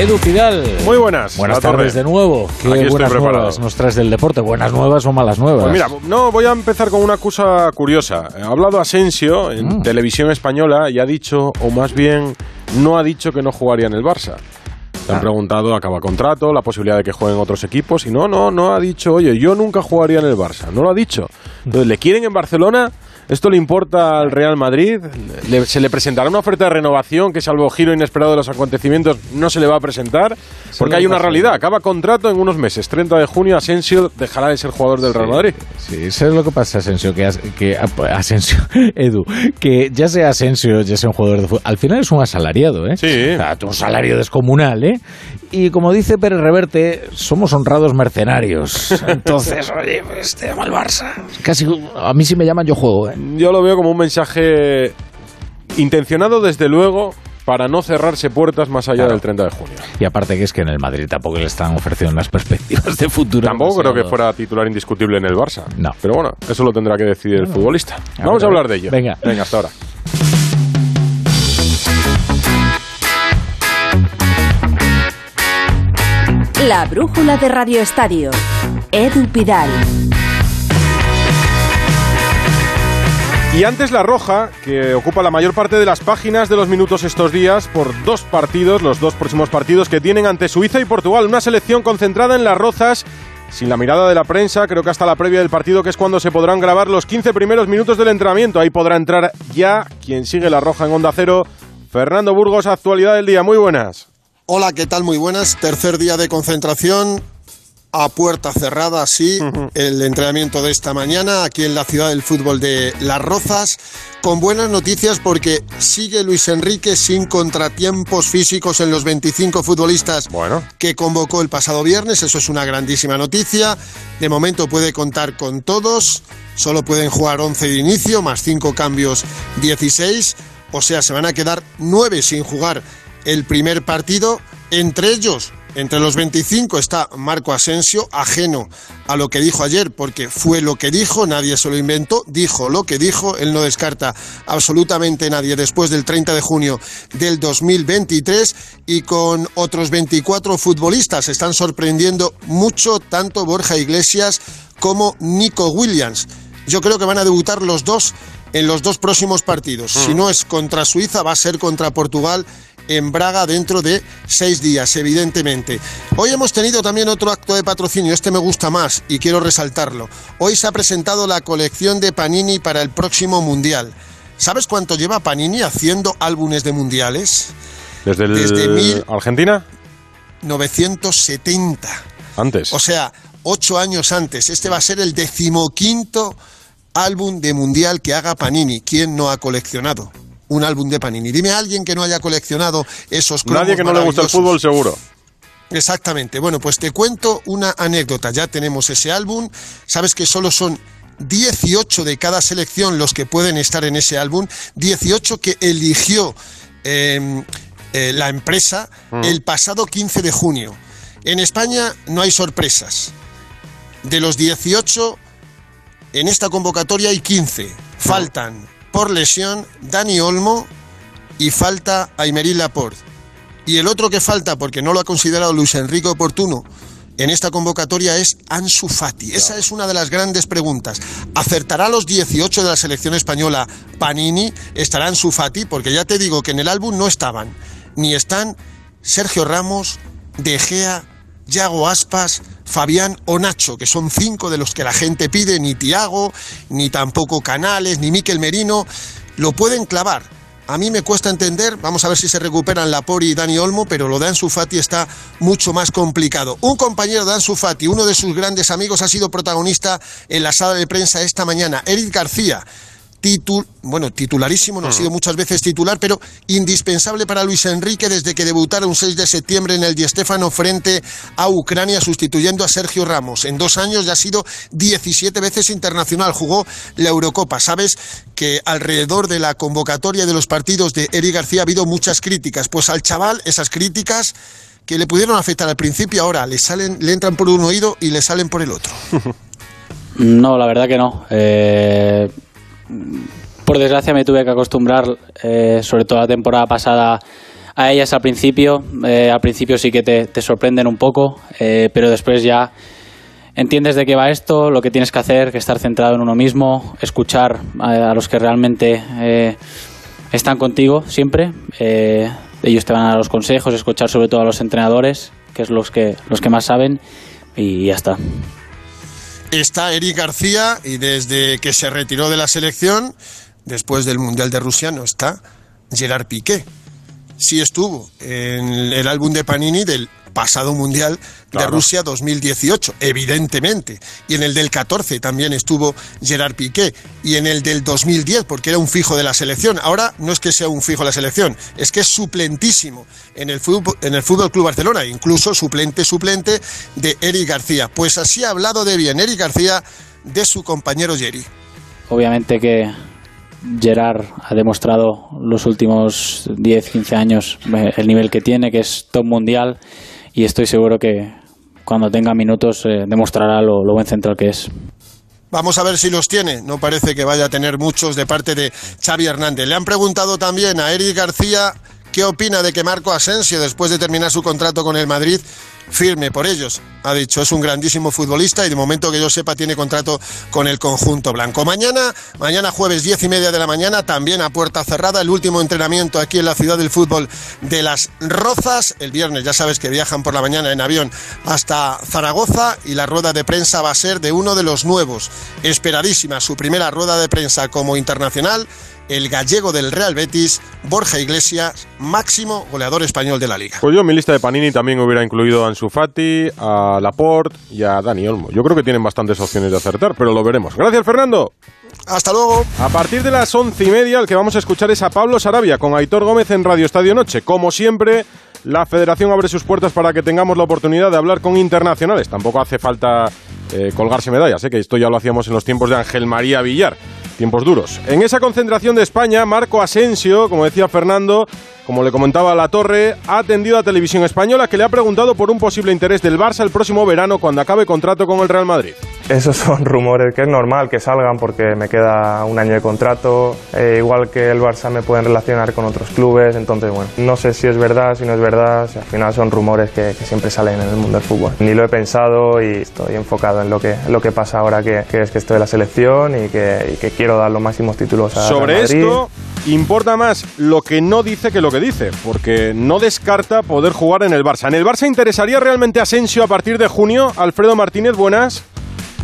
Edu Pidal. Muy buenas. Buenas tardes de nuevo. ¿Qué buenas nuevas nos traes del deporte? ¿Buenas nuevas o malas nuevas? Pues mira, no, voy a empezar con una cosa curiosa. Ha hablado Asensio en mm. televisión española y ha dicho, o más bien, no ha dicho que no jugaría en el Barça. Le han ah. preguntado, acaba contrato, la posibilidad de que jueguen otros equipos y no, no, no ha dicho, oye, yo nunca jugaría en el Barça. No lo ha dicho. Entonces, ¿le quieren en Barcelona? ¿Esto le importa al Real Madrid? ¿Se le presentará una oferta de renovación que, salvo giro inesperado de los acontecimientos, no se le va a presentar? Porque hay una realidad. Acaba contrato en unos meses. 30 de junio, Asensio dejará de ser jugador del Real Madrid. Sí, eso es lo que pasa, Asensio. Que, que Asensio, Edu, que ya sea Asensio, ya sea un jugador de fútbol, al final es un asalariado, ¿eh? Sí. un salario descomunal, ¿eh? Y como dice Pérez Reverte, somos honrados mercenarios. Entonces, oye, pues te llama el Barça. Casi, a mí si me llaman yo juego, ¿eh? Yo lo veo como un mensaje intencionado, desde luego, para no cerrarse puertas más allá del 30 de junio. Y aparte que es que en el Madrid tampoco le están ofreciendo unas perspectivas de futuro. Tampoco creo que fuera titular indiscutible en el Barça. No. Pero bueno, eso lo tendrá que decidir el futbolista. Vamos a, hablar de ello. Venga. Venga, hasta ahora. La brújula de Radio Estadio. Edu Pidal. Y antes la roja, que ocupa la mayor parte de las páginas de los minutos estos días por dos partidos, los dos próximos partidos que tienen ante Suiza y Portugal. Una selección concentrada en las rozas, sin la mirada de la prensa, creo que hasta la previa del partido, que es cuando se podrán grabar los 15 primeros minutos del entrenamiento. Ahí podrá entrar ya quien sigue la roja en Onda Cero, Fernando Burgos, actualidad del día. Muy buenas. Hola, ¿qué tal? Muy buenas. Tercer día de concentración a puerta cerrada, sí, el entrenamiento de esta mañana aquí en la ciudad del fútbol de Las Rozas, con buenas noticias porque sigue Luis Enrique sin contratiempos físicos en los 25 futbolistas que convocó el pasado viernes, eso es una grandísima noticia, de momento puede contar con todos, solo pueden jugar 11 de inicio, más 5 cambios 16, o sea, se van a quedar 9 sin jugar el primer partido, entre ellos entre los 25 está Marco Asensio, ajeno a lo que dijo ayer, porque fue lo que dijo, nadie se lo inventó, dijo lo que dijo, él no descarta absolutamente nadie después del 30 de junio del 2023 y con otros 24 futbolistas están sorprendiendo mucho tanto Borja Iglesias como Nico Williams. Yo creo que van a debutar los dos en los dos próximos partidos. Si mm. no es contra Suiza, va a ser contra Portugal en Braga dentro de seis días, evidentemente. Hoy hemos tenido también otro acto de patrocinio, este me gusta más y quiero resaltarlo. Hoy se ha presentado la colección de Panini para el próximo Mundial. ¿Sabes cuánto lleva Panini haciendo álbumes de mundiales? ¿Desde, el... Argentina? 970. Antes. O sea, ocho años antes. Este va a ser el decimoquinto álbum de mundial que haga Panini. ¿Quién no ha coleccionado? Un álbum de Panini. Dime a alguien que no haya coleccionado esos cromos Nadie que no le gusta el fútbol, seguro. Exactamente. Bueno, pues te cuento una anécdota. Ya tenemos ese álbum. Sabes que solo son 18 de cada selección los que pueden estar en ese álbum. 18 que eligió em, eh, la empresa mm. el pasado 15 de junio. En España no hay sorpresas. De los 18, en esta convocatoria hay 15. Faltan por lesión Dani Olmo y falta Aymerí Laporte. Y el otro que falta, porque no lo ha considerado Luis Enrique oportuno, en esta convocatoria es Ansu Fati. Esa es una de las grandes preguntas. ¿Acertará los 18 de la selección española Panini? ¿Estará Ansu Fati? Porque ya te digo que en el álbum no estaban, ni están Sergio Ramos, De Gea, Yago Aspas, Fabián o Nacho, que son cinco de los que la gente pide, ni Tiago, ni tampoco Canales, ni Miquel Merino, lo pueden clavar. A mí me cuesta entender, vamos a ver si se recuperan Lapori y Dani Olmo, pero lo de Ansu Fati está mucho más complicado. Un compañero de Ansu Fati, uno de sus grandes amigos, ha sido protagonista en la sala de prensa esta mañana, Eric García bueno, titularísimo, no ha mm. sido muchas veces titular, pero indispensable para Luis Enrique desde que debutara un 6 de septiembre en el Di Stéfano frente a Ucrania, sustituyendo a Sergio Ramos. En dos años ya ha sido 17 veces internacional, jugó la Eurocopa. Sabes que alrededor de la convocatoria de los partidos de Eric García ha habido muchas críticas. Pues al chaval, esas críticas que le pudieron afectar al principio, ahora le salen, le entran por un oído y le salen por el otro. No, la verdad que no. Eh por desgracia me tuve que acostumbrar, eh, sobre todo la temporada pasada, a ellas al principio. Eh, al principio sí que te, sorprenden un poco, eh, pero después ya entiendes de qué va esto, lo que tienes que hacer, que estar centrado en uno mismo, escuchar a, los que realmente eh, están contigo siempre. ellos te van a dar los consejos, escuchar sobre todo a los entrenadores, que es los que, los que más saben, y ya está. Está Eric García y desde que se retiró de la selección, después del Mundial de Rusia, no está Gerard Piqué. Sí estuvo en el álbum de Panini del pasado Mundial de Rusia 2018, evidentemente. Y en el del 14 también estuvo Gerard Piqué. Y en el del 2010, porque era un fijo de la selección. Ahora no es que sea un fijo de la selección, es que es suplentísimo en el Fútbol, en el fútbol Club Barcelona, incluso suplente, suplente de Eric García. Pues así ha hablado de bien Eric García de su compañero Jerry. Obviamente que Gerard ha demostrado los últimos 10, 15 años eh, el nivel que tiene, que es top mundial, y estoy seguro que cuando tenga minutos eh, demostrará lo, lo buen central que es. Vamos a ver si los tiene. No parece que vaya a tener muchos de parte de Xavi Hernández. Le han preguntado también a Eric García qué opina de que Marco Asensio, después de terminar su contrato con el Madrid, firme por ellos. Ha dicho, es un grandísimo futbolista y de momento que yo sepa tiene contrato con el conjunto blanco. Mañana, mañana jueves diez y media de la mañana, también a puerta cerrada, el último entrenamiento aquí en la ciudad del fútbol de Las Rozas. El viernes ya sabes que viajan por la mañana en avión hasta Zaragoza y la rueda de prensa va a ser de uno de los nuevos. Esperadísima su primera rueda de prensa como internacional el gallego del Real Betis, Borja Iglesias, máximo goleador español de la liga. Pues yo en mi lista de Panini también hubiera incluido a Ansu Fati, a Laporte y a Dani Olmo. Yo creo que tienen bastantes opciones de acertar, pero lo veremos. Gracias, Fernando. Hasta luego. A partir de las once y media, el que vamos a escuchar es a Pablo Sarabia con Aitor Gómez en Radio Estadio Noche. Como siempre, la federación abre sus puertas para que tengamos la oportunidad de hablar con internacionales. Tampoco hace falta eh, colgarse medallas, ¿eh? que esto ya lo hacíamos en los tiempos de Ángel María Villar tiempos duros. En esa concentración de España, Marco Asensio, como decía Fernando, como le comentaba La Torre, ha atendido a Televisión Española que le ha preguntado por un posible interés del Barça el próximo verano cuando acabe contrato con el Real Madrid. Esos son rumores que es normal que salgan porque me queda un año de contrato, eh, igual que el Barça me pueden relacionar con otros clubes, entonces bueno, no sé si es verdad, si no es verdad, al final son rumores que, siempre salen en el mundo del fútbol. Ni lo he pensado y estoy enfocado en lo que, lo que pasa ahora que, es que estoy en la selección y que, que quiero dar los máximos títulos a Sobre Madrid. esto importa más lo que no dice que lo que dice, porque no descarta poder jugar en el Barça. ¿En el Barça interesaría realmente Asensio a partir de junio? Alfredo Martínez, buenas.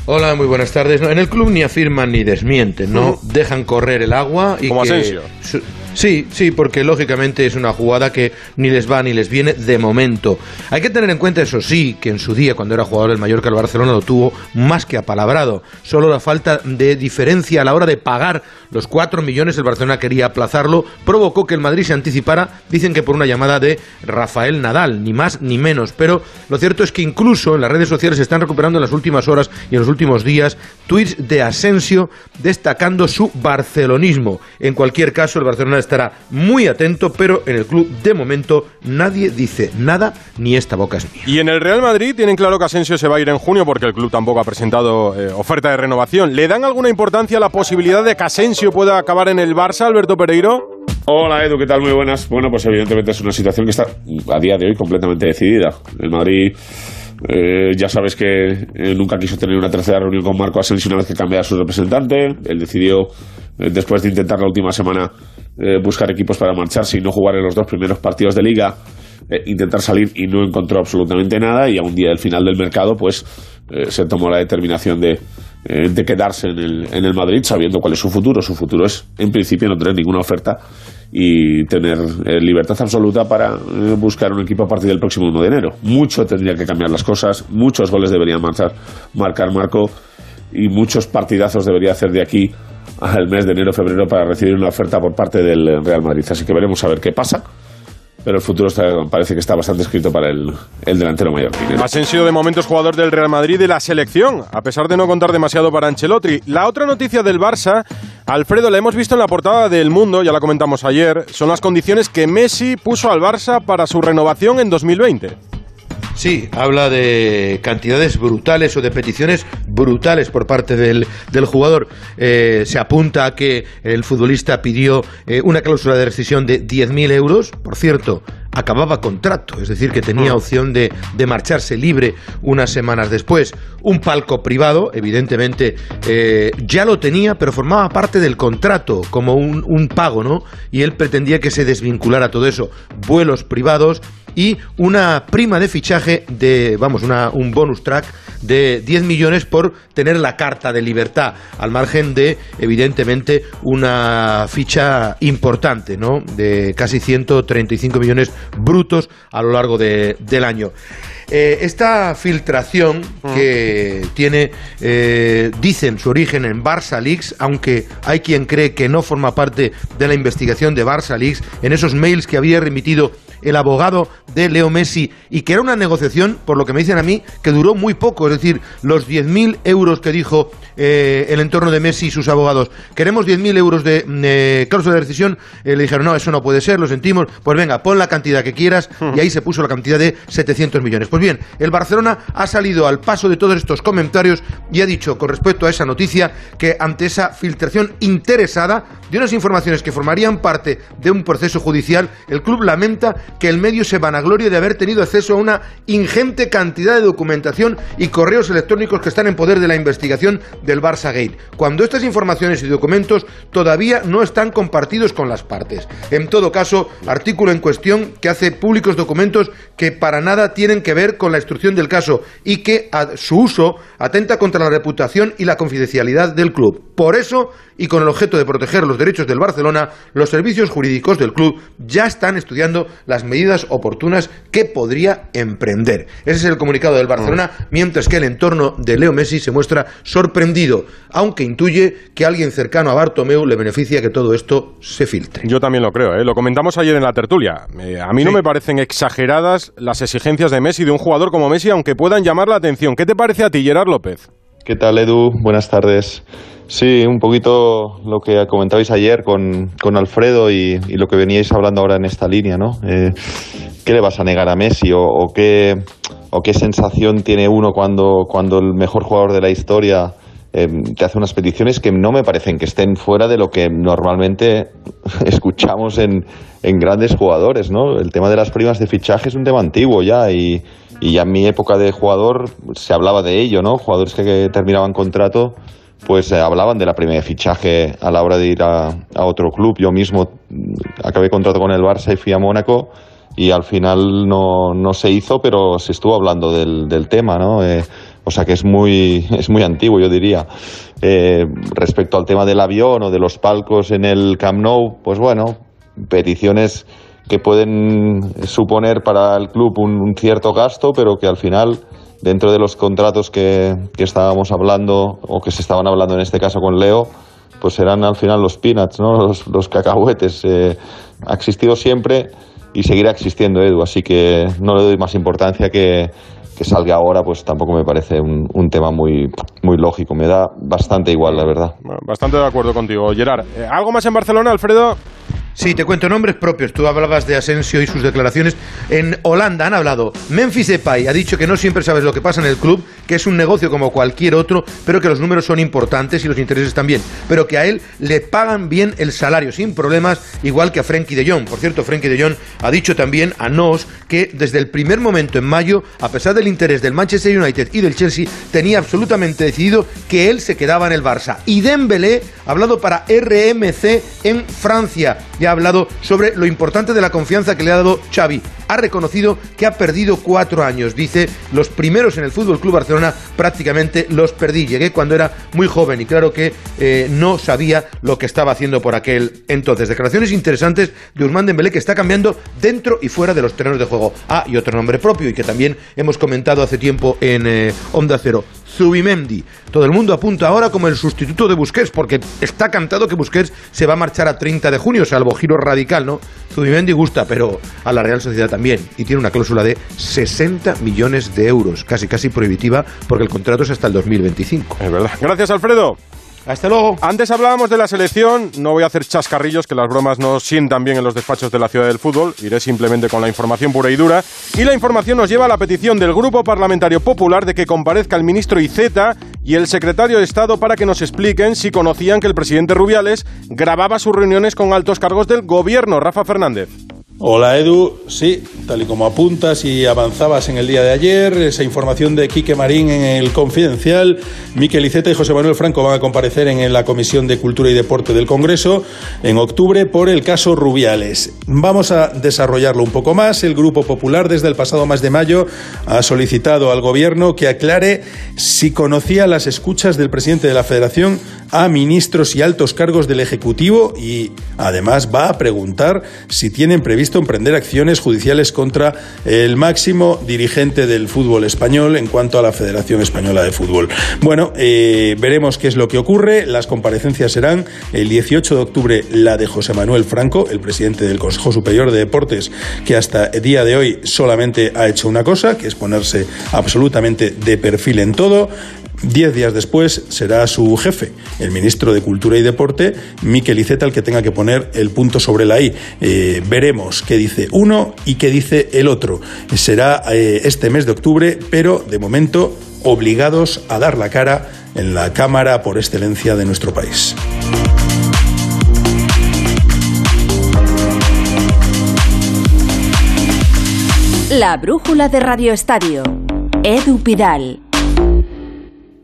Hola, muy buenas tardes. en el club ni afirman ni desmienten, ¿no? Dejan correr el agua y Como Asensio. Sí, sí, porque lógicamente es una jugada que ni les va ni les viene de momento. Hay que tener en cuenta, eso sí, que en su día, cuando era jugador del Mallorca, el Barcelona lo tuvo más que apalabrado. Solo la falta de diferencia a la hora de pagar los 4 millones, el Barcelona quería aplazarlo, provocó que el Madrid se anticipara, dicen que por una llamada de Rafael Nadal, ni más ni menos. Pero lo cierto es que incluso en las redes sociales se están recuperando en las últimas horas y en los últimos días tweets de Asensio destacando su barcelonismo. En cualquier caso, el Barcelona estará muy atento, pero en el club de momento nadie dice nada ni esta boca es mía. Y en el Real Madrid tienen claro que Asensio se va a ir en junio porque el club tampoco ha presentado eh, oferta de renovación. ¿Le dan alguna importancia a la posibilidad de que Asensio pueda acabar en el Barça, Alberto Pereiro? Hola Edu, ¿qué tal? Muy buenas. Bueno, pues evidentemente es una situación que está a día de hoy completamente decidida. El Madrid eh, ya sabes que eh, nunca quiso tener una tercera reunión con Marco Asensio una vez que cambiara su representante. Él decidió, después de intentar la última semana eh, buscar equipos para marcharse y no jugar en los dos primeros partidos de liga, eh, intentar salir y no encontró absolutamente nada y a un día del final del mercado pues eh, se tomó la determinación de, de quedarse en el, en el Madrid sabiendo cuál es su futuro. Su futuro es en principio no tener ninguna oferta y tener libertad absoluta para buscar un equipo a partir del próximo 1 de enero. Mucho tendría que cambiar las cosas, muchos goles deberían marchar, marcar Marco y muchos partidazos debería hacer de aquí al mes de enero febrero para recibir una oferta por parte del Real Madrid. Así que veremos a ver qué pasa. Pero el futuro parece que está bastante escrito para el, delantero mayor. Asensio de momento es jugador del Real Madrid de la selección, a pesar de no contar demasiado para Ancelotti. La otra noticia del Barça, Alfredo, la hemos visto en la portada del Mundo, ya la comentamos ayer, son las condiciones que Messi puso al Barça para su renovación en 2020. Sí, habla de cantidades brutales o de peticiones brutales por parte del, del jugador. Eh, se apunta a que el futbolista pidió eh, una cláusula de rescisión de 10.000 euros. Por cierto, acababa contrato, es decir, que tenía Hmm. opción de, de marcharse libre unas semanas después. Un palco privado, evidentemente, eh, ya lo tenía, pero formaba parte del contrato, como un, un pago, ¿no? Y él pretendía que se desvinculara todo eso. Vuelos privados y una prima de fichaje de, vamos, una, un bonus track de 10 millones por tener la carta de libertad, al margen de, evidentemente, una ficha importante, ¿no? De casi 135 millones brutos a lo largo de- del año. Eh, esta filtración que tiene, eh, dicen su origen en Barça Leaks, aunque hay quien cree que no forma parte de la investigación de Barça Leaks, en esos mails que había remitido el abogado de Leo Messi y que era una negociación, por lo que me dicen a mí, que duró muy poco, es decir, los 10.000 euros que dijo eh, el entorno de Messi y sus abogados, queremos 10.000 euros de eh, cláusula de rescisión, eh, le dijeron, no, eso no puede ser, lo sentimos, pues venga, pon la cantidad que quieras. Y ahí se puso la cantidad de 700 millones. Pues bien, el Barcelona ha salido al paso de todos estos comentarios y ha dicho con respecto a esa noticia que ante esa filtración interesada de unas informaciones que formarían parte de un proceso judicial, el club lamenta que el medio se vanaglorie de haber tenido acceso a una ingente cantidad de documentación y correos electrónicos que están en poder de la investigación del Barça Gate, cuando estas informaciones y documentos todavía no están compartidos con las partes. En todo caso, artículo en cuestión que hace públicos documentos que para nada tienen que ver con la instrucción del caso y que a su uso atenta contra la reputación y la confidencialidad del club. Por eso, y con el objeto de proteger los derechos del Barcelona, los servicios jurídicos del club ya están estudiando las medidas oportunas que podría emprender. Ese es el comunicado del Barcelona, mientras que el entorno de Leo Messi se muestra sorprendido, aunque intuye que alguien cercano a Bartomeu le beneficia que todo esto se filtre. Yo también lo creo, ¿eh? lo comentamos ayer en la tertulia. Eh, a mí no me parecen exageradas las exigencias de Messi, de un jugador como Messi, aunque puedan llamar la atención. ¿Qué te parece a ti, Gerard López? ¿Qué tal, Edu? Buenas tardes. Sí, un poquito lo que comentabais ayer con, con Alfredo y, y lo que veníais hablando ahora en esta línea, ¿no? Eh, ¿Qué le vas a negar a Messi o, o qué, o qué sensación tiene uno cuando, cuando el mejor jugador de la historia eh, te hace unas peticiones que no me parecen que estén fuera de lo que normalmente escuchamos en, en grandes jugadores, ¿no? El tema de las primas de fichaje es un tema antiguo ya y, y ya en mi época de jugador se hablaba de ello, ¿no? Jugadores que, terminaban contrato pues eh, hablaban de la prima de fichaje a la hora de ir a, otro club. Yo mismo mm, acabé contrato con el Barça y fui a Mónaco y al final no, no se hizo, pero se estuvo hablando del, del tema, ¿no? Eh, o sea que es muy, es muy antiguo, yo diría. Eh, respecto al tema del avión o de los palcos en el Camp Nou, pues bueno, peticiones que pueden suponer para el club un, un cierto gasto, pero que al final, dentro de los contratos que, que estábamos hablando o que se estaban hablando en este caso con Leo, pues serán al final los peanuts, ¿no? los, los cacahuetes. Eh, ha existido siempre y seguirá existiendo Edu, así que no le doy más importancia que, que salga ahora, pues tampoco me parece un, un tema muy, muy lógico. Me da bastante igual, la verdad. Bastante de acuerdo contigo, Gerard. Eh, ¿Algo más en Barcelona, Alfredo? Sí, te cuento nombres propios. Tú hablabas de Asensio y sus declaraciones. En Holanda han hablado. Memphis Depay ha dicho que no siempre sabes lo que pasa en el club, que es un negocio como cualquier otro, pero que los números son importantes y los intereses también. Pero que a él le pagan bien el salario sin problemas, igual que a Frenkie de Jong. Por cierto, Frenkie de Jong ha dicho también a Nos que desde el primer momento en mayo, a pesar del interés del Manchester United y del Chelsea, tenía absolutamente decidido que él se quedaba en el Barça. Y Dembélé ha hablado para RMC en Francia ha hablado sobre lo importante de la confianza que le ha dado Xavi. Ha reconocido que ha perdido cuatro años. Dice, los primeros en el Fútbol Club Barcelona prácticamente los perdí. Llegué cuando era muy joven y claro que eh, no sabía lo que estaba haciendo por aquel entonces. Declaraciones interesantes de Usman Dembélé que está cambiando dentro y fuera de los terrenos de juego. Ah, y otro nombre propio y que también hemos comentado hace tiempo en eh, Onda Cero. Zubimendi. Todo el mundo apunta ahora como el sustituto de Busquets, porque está cantado que Busquets se va a marchar a 30 de junio, salvo giro radical, ¿no? Zubimendi gusta, pero a la Real Sociedad también. Y tiene una cláusula de 60 millones de euros, casi casi prohibitiva, porque el contrato es hasta el 2025. Es verdad. Gracias, Alfredo. Hasta luego. Antes hablábamos de la selección, no voy a hacer chascarrillos que las bromas no sientan bien en los despachos de la ciudad del fútbol, iré simplemente con la información pura y dura. Y la información nos lleva a la petición del Grupo Parlamentario Popular de que comparezca el ministro Iceta y el secretario de Estado para que nos expliquen si conocían que el presidente Rubiales grababa sus reuniones con altos cargos del gobierno. Rafa Fernández. Hola Edu, sí, tal y como apuntas y avanzabas en el día de ayer, esa información de Quique Marín en el Confidencial, Miquel Iceta y José Manuel Franco van a comparecer en la Comisión de Cultura y Deporte del Congreso en octubre por el caso Rubiales. Vamos a desarrollarlo un poco más. El Grupo Popular desde el pasado mes de mayo ha solicitado al Gobierno que aclare si conocía las escuchas del presidente de la Federación a ministros y altos cargos del Ejecutivo y además va a preguntar si tienen previsto emprender acciones judiciales contra el máximo dirigente del fútbol español en cuanto a la Federación Española de Fútbol. Bueno, eh, veremos qué es lo que ocurre. Las comparecencias serán el 18 de octubre la de José Manuel Franco, el presidente del Consejo Superior de Deportes, que hasta el día de hoy solamente ha hecho una cosa, que es ponerse absolutamente de perfil en todo. Diez días después será su jefe, el ministro de Cultura y Deporte, Miquel Iceta, el que tenga que poner el punto sobre la I. Eh, veremos qué dice uno y qué dice el otro. Será eh, este mes de octubre, pero de momento obligados a dar la cara en la Cámara por excelencia de nuestro país. La brújula de Radio Estadio. Edu Pidal.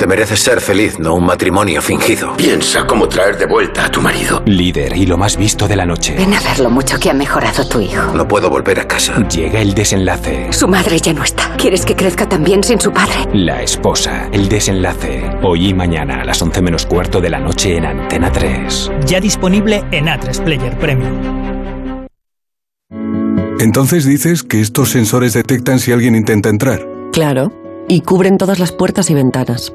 Te mereces ser feliz, no un matrimonio fingido. Piensa cómo traer de vuelta a tu marido. Líder y lo más visto de la noche. Ven a ver lo mucho que ha mejorado tu hijo. No puedo volver a casa. Llega el desenlace. Su madre ya no está. ¿Quieres que crezca también sin su padre? La esposa. El desenlace. Hoy y mañana a las 11 menos cuarto de la noche en Antena 3. Ya disponible en A3 Player Premium. Entonces dices que estos sensores detectan si alguien intenta entrar. Claro y cubren todas las puertas y ventanas.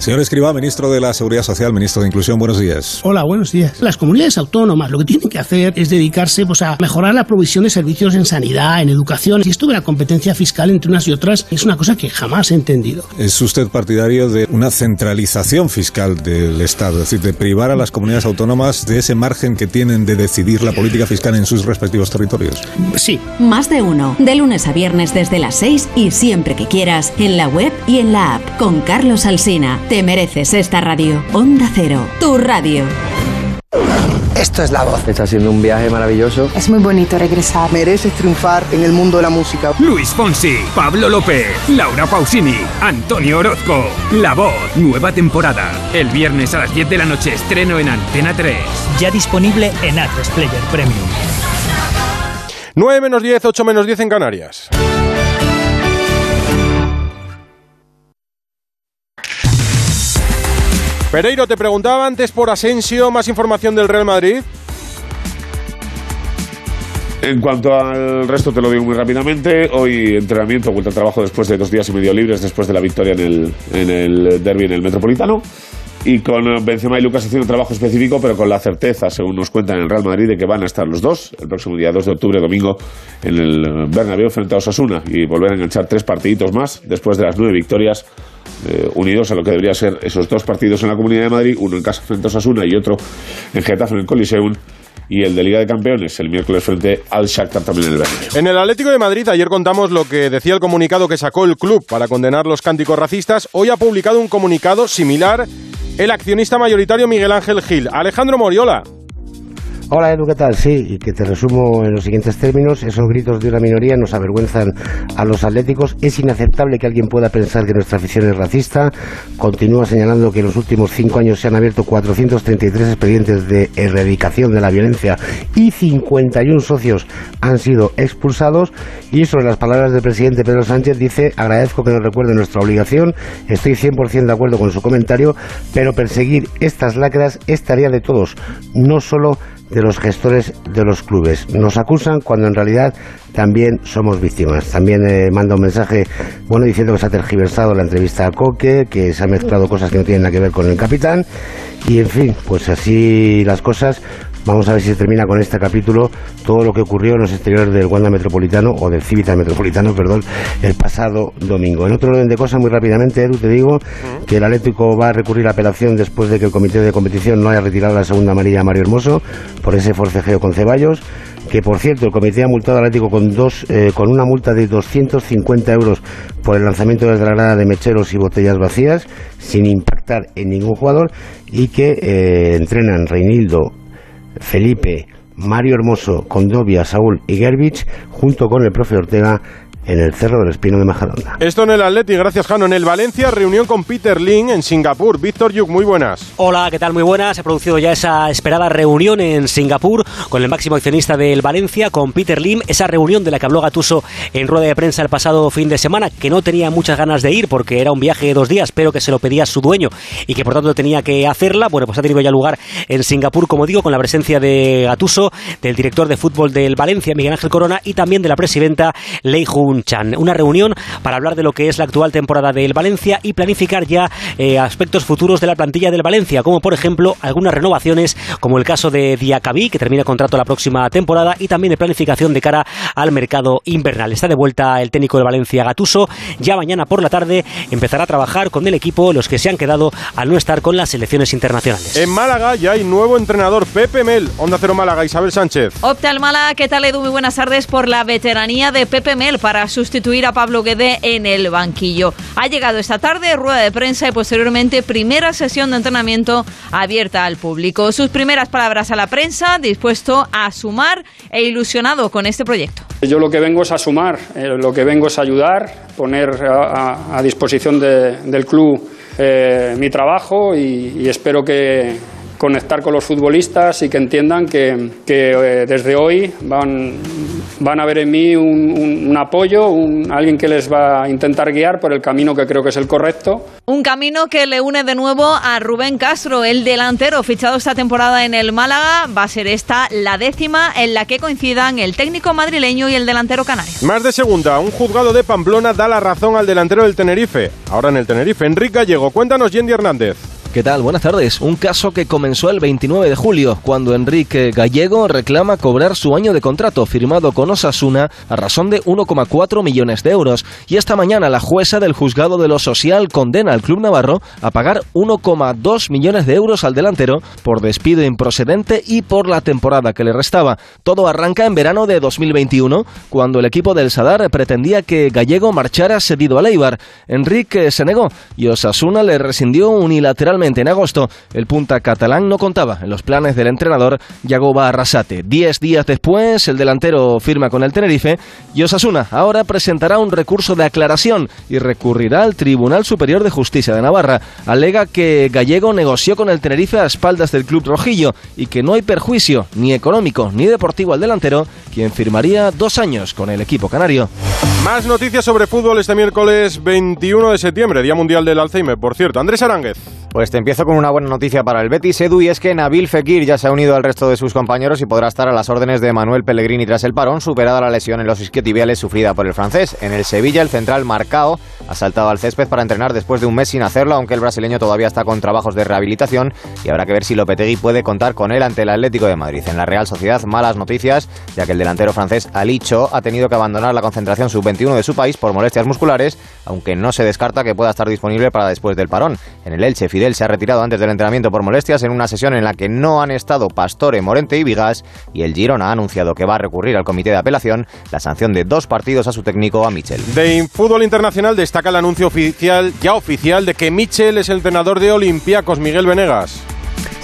Señor Escribá, ministro de la Seguridad Social, ministro de Inclusión, buenos días. Hola, buenos días. Las comunidades autónomas lo que tienen que hacer es dedicarse pues, a mejorar la provisión de servicios en sanidad, en educación. Y esto de la competencia fiscal entre unas y otras es una cosa que jamás he entendido. ¿Es usted partidario de una centralización fiscal del Estado? Es decir, de privar a las comunidades autónomas de ese margen que tienen de decidir la política fiscal en sus respectivos territorios. Sí. Más de uno. De lunes a viernes desde las 6 y siempre que quieras en la web y en la app. Con Carlos Alsina. Te mereces esta radio. Onda Cero, tu radio. Esto es la voz. Está siendo un viaje maravilloso. Es muy bonito regresar. Mereces triunfar en el mundo de la música. Luis Fonsi, Pablo López, Laura Pausini, Antonio Orozco. La voz, nueva temporada. El viernes a las 10 de la noche estreno en Antena 3. Ya disponible en A3 Player Premium. 9 menos 10, 8 menos 10 en Canarias. Pereiro, te preguntaba antes por Asensio, más información del Real Madrid. En cuanto al resto, te lo digo muy rápidamente. Hoy entrenamiento, vuelta al trabajo después de dos días y medio libres, después de la victoria en el, en el derby en el Metropolitano. Y con Benzema y Lucas haciendo trabajo específico, pero con la certeza, según nos cuentan en el Real Madrid, de que van a estar los dos el próximo día 2 de octubre, domingo, en el Bernabéu frente a Osasuna y volver a enganchar tres partiditos más después de las nueve victorias eh, unidos a lo que debería ser esos dos partidos en la Comunidad de Madrid, uno en casa frente a Osasuna y otro en Getafe en el Coliseum y el de Liga de Campeones el miércoles frente al Shakhtar también en el Bernabéu. En el Atlético de Madrid ayer contamos lo que decía el comunicado que sacó el club para condenar los cánticos racistas. Hoy ha publicado un comunicado similar el accionista mayoritario Miguel Ángel Gil. Alejandro Moriola. Hola Edu, ¿qué tal? Sí, y que te resumo en los siguientes términos. Esos gritos de una minoría nos avergüenzan a los atléticos. Es inaceptable que alguien pueda pensar que nuestra afición es racista. Continúa señalando que en los últimos cinco años se han abierto 433 expedientes de erradicación de la violencia y 51 socios han sido expulsados. Y sobre las palabras del presidente Pedro Sánchez dice, agradezco que nos recuerde nuestra obligación. Estoy 100% de acuerdo con su comentario, pero perseguir estas lacras es tarea de todos, no solo de los gestores de los clubes. Nos acusan cuando en realidad también somos víctimas. También eh, manda un mensaje bueno diciendo que se ha tergiversado la entrevista a Coque, que se han mezclado cosas que no tienen nada que ver con el capitán y en fin, pues así las cosas. Vamos a ver si se termina con este capítulo todo lo que ocurrió en los exteriores del Wanda Metropolitano, o del Civitas Metropolitano, perdón, el pasado domingo. En otro orden de cosas, muy rápidamente, Edu, te digo que el Atlético va a recurrir a apelación después de que el comité de competición no haya retirado la segunda amarilla a Mario Hermoso por ese forcejeo con Ceballos que por cierto el comité ha multado al Atlético con, dos, eh, con una multa de 250 euros por el lanzamiento de la granada de mecheros y botellas vacías sin impactar en ningún jugador y que eh, entrenan Reinildo, Felipe, Mario Hermoso, Condovia, Saúl y Gerbich junto con el profe Ortega en el Cerro del Espino de Majadonda. Esto en el Atleti, gracias Jano. En el Valencia, reunión con Peter Lin en Singapur. Víctor Yuk, muy buenas. Hola, ¿qué tal? Muy buenas. Se ha producido ya esa esperada reunión en Singapur con el máximo accionista del Valencia, con Peter Lim. Esa reunión de la que habló Gatuso en rueda de prensa el pasado fin de semana, que no tenía muchas ganas de ir porque era un viaje de dos días, pero que se lo pedía su dueño y que por tanto tenía que hacerla. Bueno, pues ha tenido ya lugar en Singapur, como digo, con la presencia de Gatuso, del director de fútbol del Valencia, Miguel Ángel Corona, y también de la presidenta Lei Jun Chan. Una reunión para hablar de lo que es la actual temporada del Valencia y planificar ya eh, aspectos futuros de la plantilla del Valencia, como por ejemplo algunas renovaciones, como el caso de Diacabí, que termina contrato la próxima temporada, y también de planificación de cara al mercado invernal. Está de vuelta el técnico del Valencia, Gatuso. Ya mañana por la tarde empezará a trabajar con el equipo, los que se han quedado al no estar con las selecciones internacionales. En Málaga ya hay nuevo entrenador, Pepe Mel. Onda Cero Málaga, Isabel Sánchez. Opta el Málaga, ¿qué tal Edu? Muy buenas tardes por la veteranía de Pepe Mel para sustituir a Pablo Guede en el banquillo. Ha llegado esta tarde rueda de prensa y posteriormente primera sesión de entrenamiento abierta al público. Sus primeras palabras a la prensa, dispuesto a sumar e ilusionado con este proyecto. Yo lo que vengo es a sumar, eh, lo que vengo es a ayudar, poner a, disposición de, del club eh, mi trabajo y espero que, conectar con los futbolistas y que entiendan que, que eh, desde hoy van, van a ver en mí un, un, un apoyo, un, alguien que les va a intentar guiar por el camino que creo que es el correcto. Un camino que le une de nuevo a Rubén Castro, el delantero fichado esta temporada en el Málaga. Va a ser esta la décima en la que coincidan el técnico madrileño y el delantero canario. Más de segunda, un juzgado de Pamplona da la razón al delantero del Tenerife. Ahora en el Tenerife, Enrique Gallego. Cuéntanos, Yendi Hernández. ¿Qué tal? Buenas tardes. Un caso que comenzó el 29 de julio, cuando Enrique Gallego reclama cobrar su año de contrato firmado con Osasuna a razón de 1,4 millones de euros. Y esta mañana la jueza del juzgado de lo social condena al club navarro a pagar 1,2 millones de euros al delantero por despido improcedente y por la temporada que le restaba. Todo arranca en verano de 2021, cuando el equipo del Sadar pretendía que Gallego marchara cedido a Leibar. Enrique se negó y Osasuna le rescindió unilateralmente en agosto, el punta catalán no contaba en los planes del entrenador Yagoba Arrasate. Diez días después, el delantero firma con el Tenerife y Osasuna ahora presentará un recurso de aclaración y recurrirá al Tribunal Superior de Justicia de Navarra. Alega que Gallego negoció con el Tenerife a espaldas del club rojillo y que no hay perjuicio ni económico ni deportivo al delantero, quien firmaría dos años con el equipo canario. Más noticias sobre fútbol este miércoles 21 de septiembre, Día Mundial del Alzheimer, por cierto. Andrés Aránguez. Pues te empiezo con una buena noticia para el Betis, Edu, y es que Nabil Fekir ya se ha unido al resto de sus compañeros y podrá estar a las órdenes de Manuel Pellegrini tras el parón, superada la lesión en los isquiotibiales sufrida por el francés. En el Sevilla, el central Marcao ha saltado al césped para entrenar después de un mes sin hacerlo, aunque el brasileño todavía está con trabajos de rehabilitación y habrá que ver si Lopetegui puede contar con él ante el Atlético de Madrid. En la Real Sociedad, malas noticias, ya que el delantero francés Alicho ha tenido que abandonar la concentración sub-21 de su país por molestias musculares, aunque no se descarta que pueda estar disponible para después del parón. En el Elche, Fidel se ha retirado antes del entrenamiento por molestias en una sesión en la que no han estado Pastore, Morente y Vigas y el Girona ha anunciado que va a recurrir al comité de apelación la sanción de dos partidos a su técnico, a Michel. De fútbol internacional destaca el anuncio oficial, ya oficial, de que Michel es el entrenador de Olympiacos, Miguel Venegas.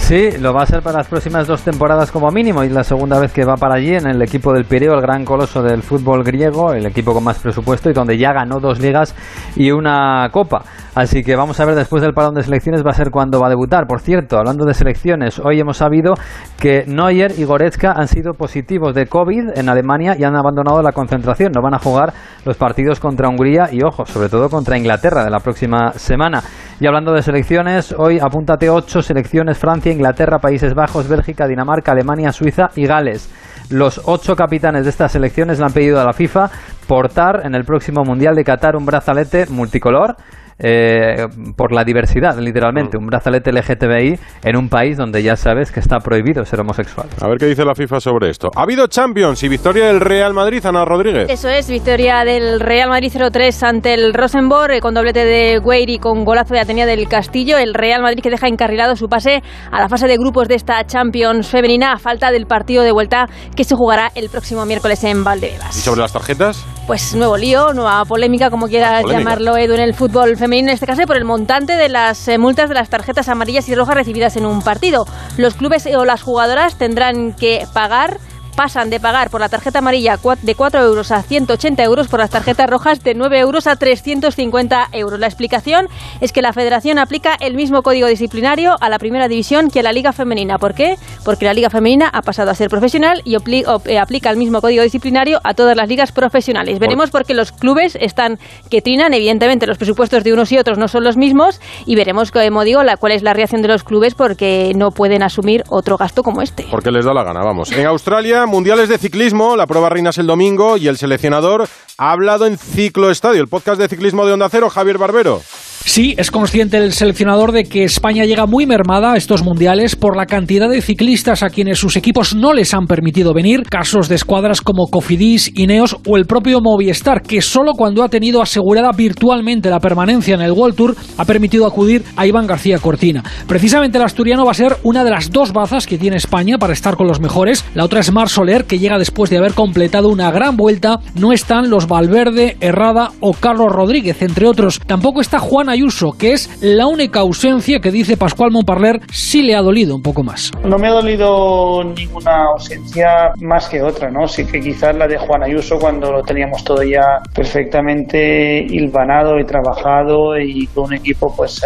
Sí, lo va a ser para las próximas dos temporadas como mínimo y la segunda vez que va para allí en el equipo del Pireo, el gran coloso del fútbol griego, el equipo con más presupuesto y donde ya ganó dos ligas y una copa. Así que vamos a ver después del parón de selecciones va a ser cuando va a debutar. Por cierto, hablando de selecciones, hoy hemos sabido que Neuer y Goretzka han sido positivos de COVID en Alemania y han abandonado la concentración. No van a jugar los partidos contra Hungría y, ojo, sobre todo contra Inglaterra de la próxima semana. Y hablando de selecciones, hoy apúntate ocho selecciones Francia, Inglaterra, Países Bajos, Bélgica, Dinamarca, Alemania, Suiza y Gales. Los ocho capitanes de estas selecciones le han pedido a la FIFA portar en el próximo Mundial de Qatar un brazalete multicolor eh, por la diversidad, literalmente, un brazalete LGTBI en un país donde ya sabes que está prohibido ser homosexual. A ver qué dice la FIFA sobre esto. Ha habido Champions y victoria del Real Madrid, Ana Rodríguez. Eso es, victoria del Real Madrid 0-3 ante el Rosenborg, eh, con doblete de Gueiri y con golazo de Atenea del Castillo. El Real Madrid que deja encarrilado su pase a la fase de grupos de esta Champions femenina a falta del partido de vuelta que se jugará el próximo miércoles en Valdebebas. ¿Y sobre las tarjetas? Pues nuevo lío, nueva polémica, como quieras llamarlo Edu, en el fútbol femenino en este caso por el montante de las eh, multas de las tarjetas amarillas y rojas recibidas en un partido. Los clubes o las jugadoras tendrán que pagar pasan de pagar por la tarjeta amarilla de 4 euros a 180 euros, por las tarjetas rojas de 9 euros a 350 euros. La explicación es que la federación aplica el mismo código disciplinario a la primera división que a la liga femenina. ¿Por qué? Porque la liga femenina ha pasado a ser profesional y eh, aplica el mismo código disciplinario a todas las ligas profesionales. Veremos por qué los clubes están que trinan. Evidentemente los presupuestos de unos y otros no son los mismos y veremos, como digo, la, cuál es la reacción de los clubes porque no pueden asumir otro gasto como este. Porque les da la gana, vamos. En Australia mundiales de ciclismo, la prueba reina es el domingo y el seleccionador ha hablado en Ciclo Estadio, el podcast de ciclismo de Onda Cero, Javier Barbero. Sí, es consciente el seleccionador de que España llega muy mermada a estos mundiales por la cantidad de ciclistas a quienes sus equipos no les han permitido venir, casos de escuadras como Cofidis, Ineos o el propio Movistar, que solo cuando ha tenido asegurada virtualmente la permanencia en el World Tour ha permitido acudir a Iván García Cortina. Precisamente el asturiano va a ser una de las dos bazas que tiene España para estar con los mejores. La otra es Mar Soler, que llega después de haber completado una gran vuelta. No están los Valverde, Herrada o Carlos Rodríguez, entre otros. Tampoco está Juan Ayuso, que es la única ausencia que dice Pascual Montparler sí le ha dolido un poco más. No me ha dolido ninguna ausencia más que otra, ¿no? Sí que quizás la de Juan Ayuso cuando lo teníamos todo ya perfectamente hilvanado y trabajado y con un equipo pues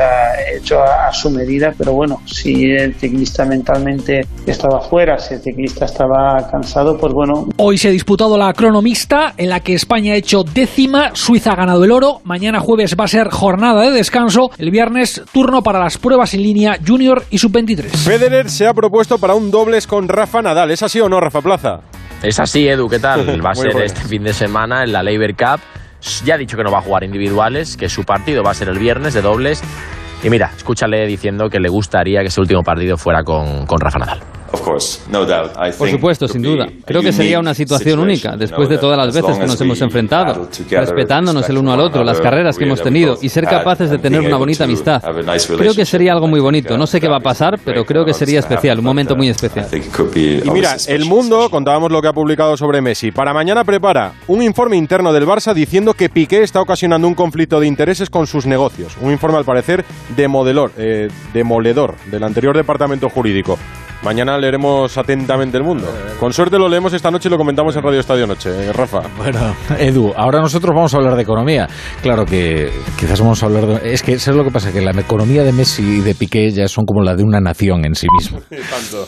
hecho a, a su medida, pero bueno, si el ciclista mentalmente estaba fuera, si el ciclista estaba cansado, pues bueno. Hoy se ha disputado la cronomista en la que España ha hecho décima, Suiza ha ganado el oro, mañana jueves va a ser jornada de descanso. El viernes, turno para las pruebas en línea Junior y Sub-23. Federer se ha propuesto para un dobles con Rafa Nadal. ¿Es así o no, Rafa Plaza? Es así, Edu, ¿qué tal? Va a ser este fin de semana en la Labor Cup. Ya ha dicho que no va a jugar individuales, que su partido va a ser el viernes de dobles. Y mira, escúchale diciendo que le gustaría que ese último partido fuera con, con Rafa Nadal. Por supuesto, sin duda. Creo que sería una situación única, después de todas las veces que nos hemos enfrentado, respetándonos el uno al otro, las carreras que hemos tenido y ser capaces de tener una bonita amistad. Creo que sería algo muy bonito. No sé qué va a pasar, pero creo que sería especial, un momento muy especial. Y mira, El Mundo, contábamos lo que ha publicado sobre Messi. Para mañana prepara un informe interno del Barça diciendo que Piqué está ocasionando un conflicto de intereses con sus negocios. Un informe, al parecer, demoledor, eh, demoledor del anterior departamento jurídico. Mañana leeremos atentamente el mundo. Con suerte lo leemos esta noche y lo comentamos en Radio Estadio Noche, eh, Rafa. Bueno, Edu, ahora nosotros vamos a hablar de economía. Claro que quizás vamos a hablar de... Es que, ¿sabes lo que pasa? Que la economía de Messi y de Piqué ya son como la de una nación en sí misma. Tanto.